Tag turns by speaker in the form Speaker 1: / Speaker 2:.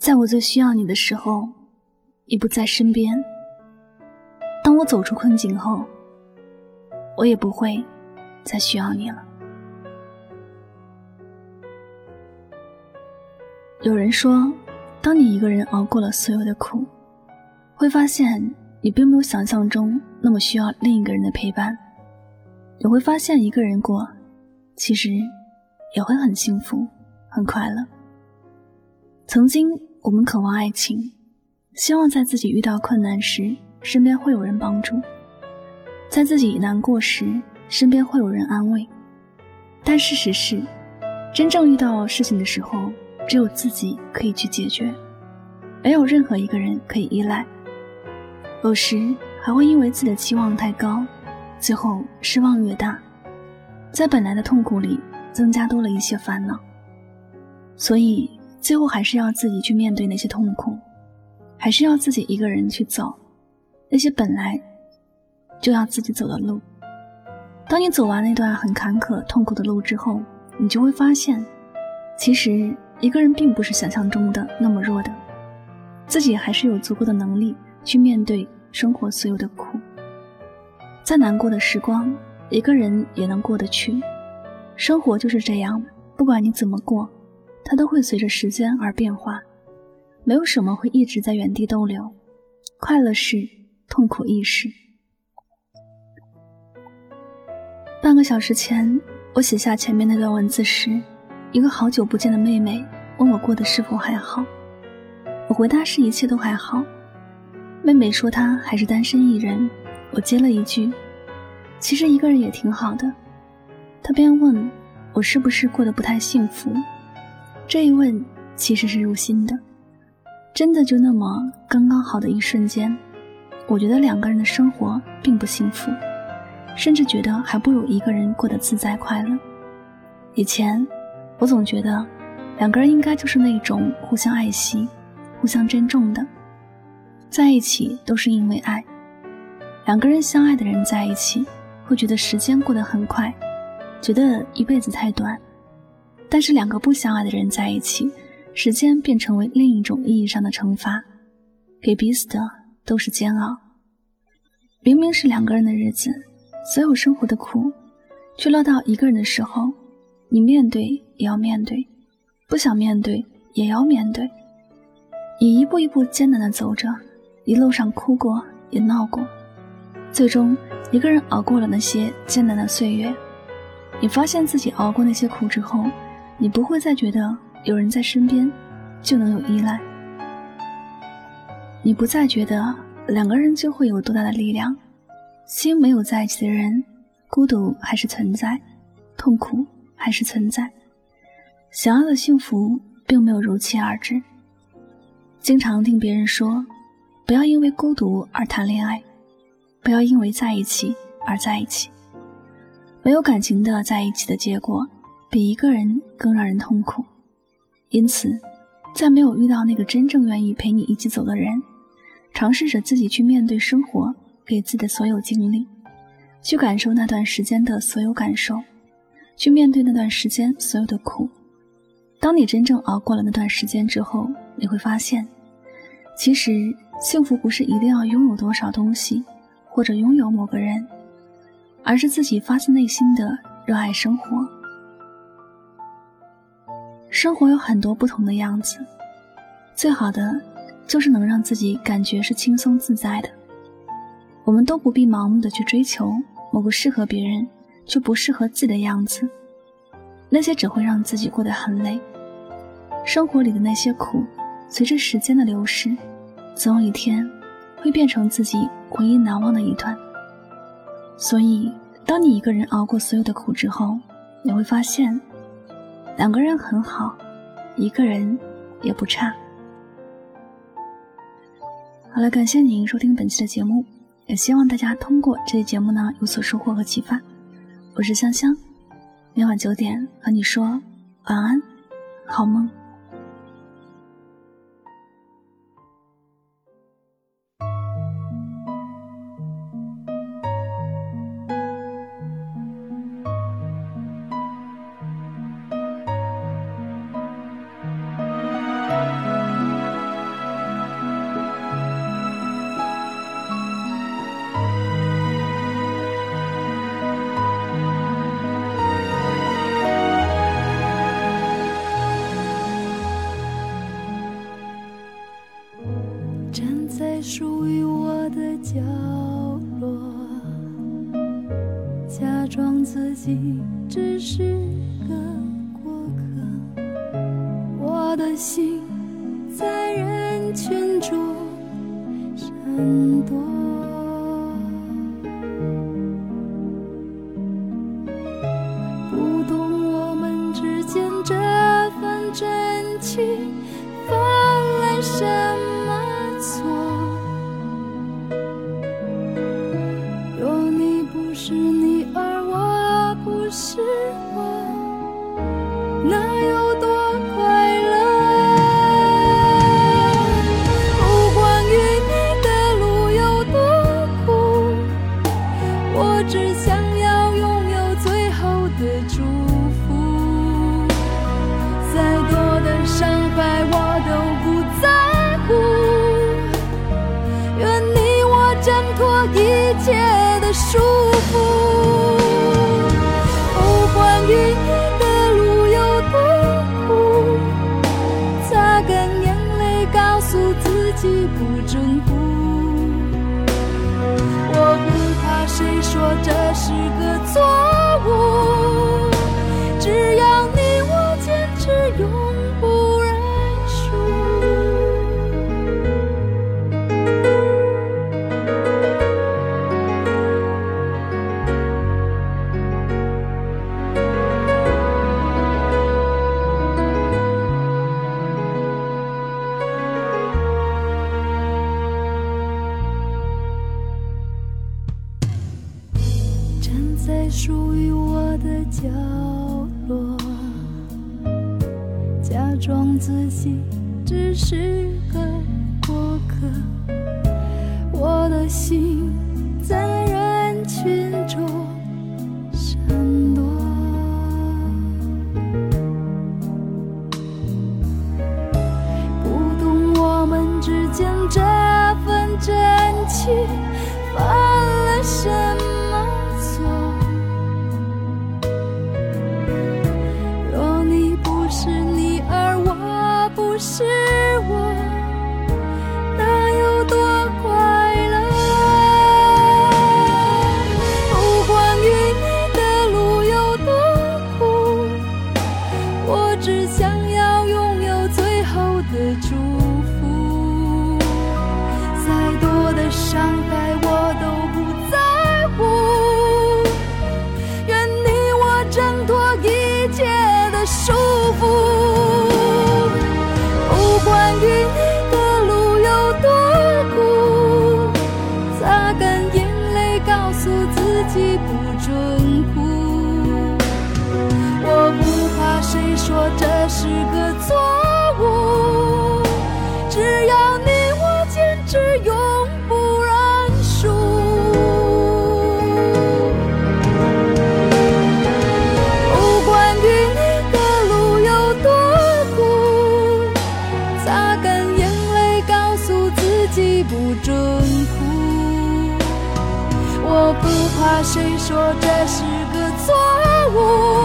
Speaker 1: 在我最需要你的时候，你不在身边；当我走出困境后，我也不会再需要你了。有人说，当你一个人熬过了所有的苦，会发现你并没有想象中那么需要另一个人的陪伴。你会发现，一个人过，其实也会很幸福、很快乐。曾经。我们渴望爱情，希望在自己遇到困难时，身边会有人帮助；在自己难过时，身边会有人安慰。但事实是，真正遇到事情的时候，只有自己可以去解决，没有任何一个人可以依赖。有时还会因为自己的期望太高，最后失望越大，在本来的痛苦里增加多了一些烦恼。所以。最后还是要自己去面对那些痛苦，还是要自己一个人去走那些本来就要自己走的路。当你走完那段很坎坷、痛苦的路之后，你就会发现，其实一个人并不是想象中的那么弱的，自己还是有足够的能力去面对生活所有的苦。再难过的时光，一个人也能过得去。生活就是这样，不管你怎么过。它都会随着时间而变化，没有什么会一直在原地逗留。快乐是，痛苦亦是。半个小时前，我写下前面那段文字时，一个好久不见的妹妹问我过得是否还好。我回答是一切都还好。妹妹说她还是单身一人。我接了一句，其实一个人也挺好的。她便问我是不是过得不太幸福。这一问其实是入心的，真的就那么刚刚好的一瞬间，我觉得两个人的生活并不幸福，甚至觉得还不如一个人过得自在快乐。以前我总觉得两个人应该就是那种互相爱惜、互相珍重的，在一起都是因为爱。两个人相爱的人在一起，会觉得时间过得很快，觉得一辈子太短。但是两个不相爱的人在一起，时间便成为另一种意义上的惩罚，给彼此的都是煎熬。明明是两个人的日子，所有生活的苦，却落到一个人的时候，你面对也要面对，不想面对也要面对。你一步一步艰难的走着，一路上哭过也闹过，最终一个人熬过了那些艰难的岁月。你发现自己熬过那些苦之后。你不会再觉得有人在身边就能有依赖，你不再觉得两个人就会有多大的力量。心没有在一起的人，孤独还是存在，痛苦还是存在。想要的幸福并没有如期而至。经常听别人说，不要因为孤独而谈恋爱，不要因为在一起而在一起。没有感情的在一起的结果。比一个人更让人痛苦，因此，在没有遇到那个真正愿意陪你一起走的人，尝试着自己去面对生活给自己的所有经历，去感受那段时间的所有感受，去面对那段时间所有的苦。当你真正熬过了那段时间之后，你会发现，其实幸福不是一定要拥有多少东西，或者拥有某个人，而是自己发自内心的热爱生活。生活有很多不同的样子，最好的就是能让自己感觉是轻松自在的。我们都不必盲目的去追求某个适合别人却不适合自己的样子，那些只会让自己过得很累。生活里的那些苦，随着时间的流逝，总有一天会变成自己回忆难忘的一段。所以，当你一个人熬过所有的苦之后，你会发现。两个人很好，一个人也不差。好了，感谢您收听本期的节目，也希望大家通过这期节目呢有所收获和启发。我是香香，每晚九点和你说晚安，好梦。
Speaker 2: 属于我的角落，假装自己只是个过客。我的心在人群中闪躲，这是个错。属于我的角落，假装自己只是个过客。我的心在人群中闪躲，不懂我们之间这份真情个错误，只要你我坚持，永不认输。不管与你的路有多苦，擦干眼泪，告诉自己不准哭。我不怕谁说这是个错误。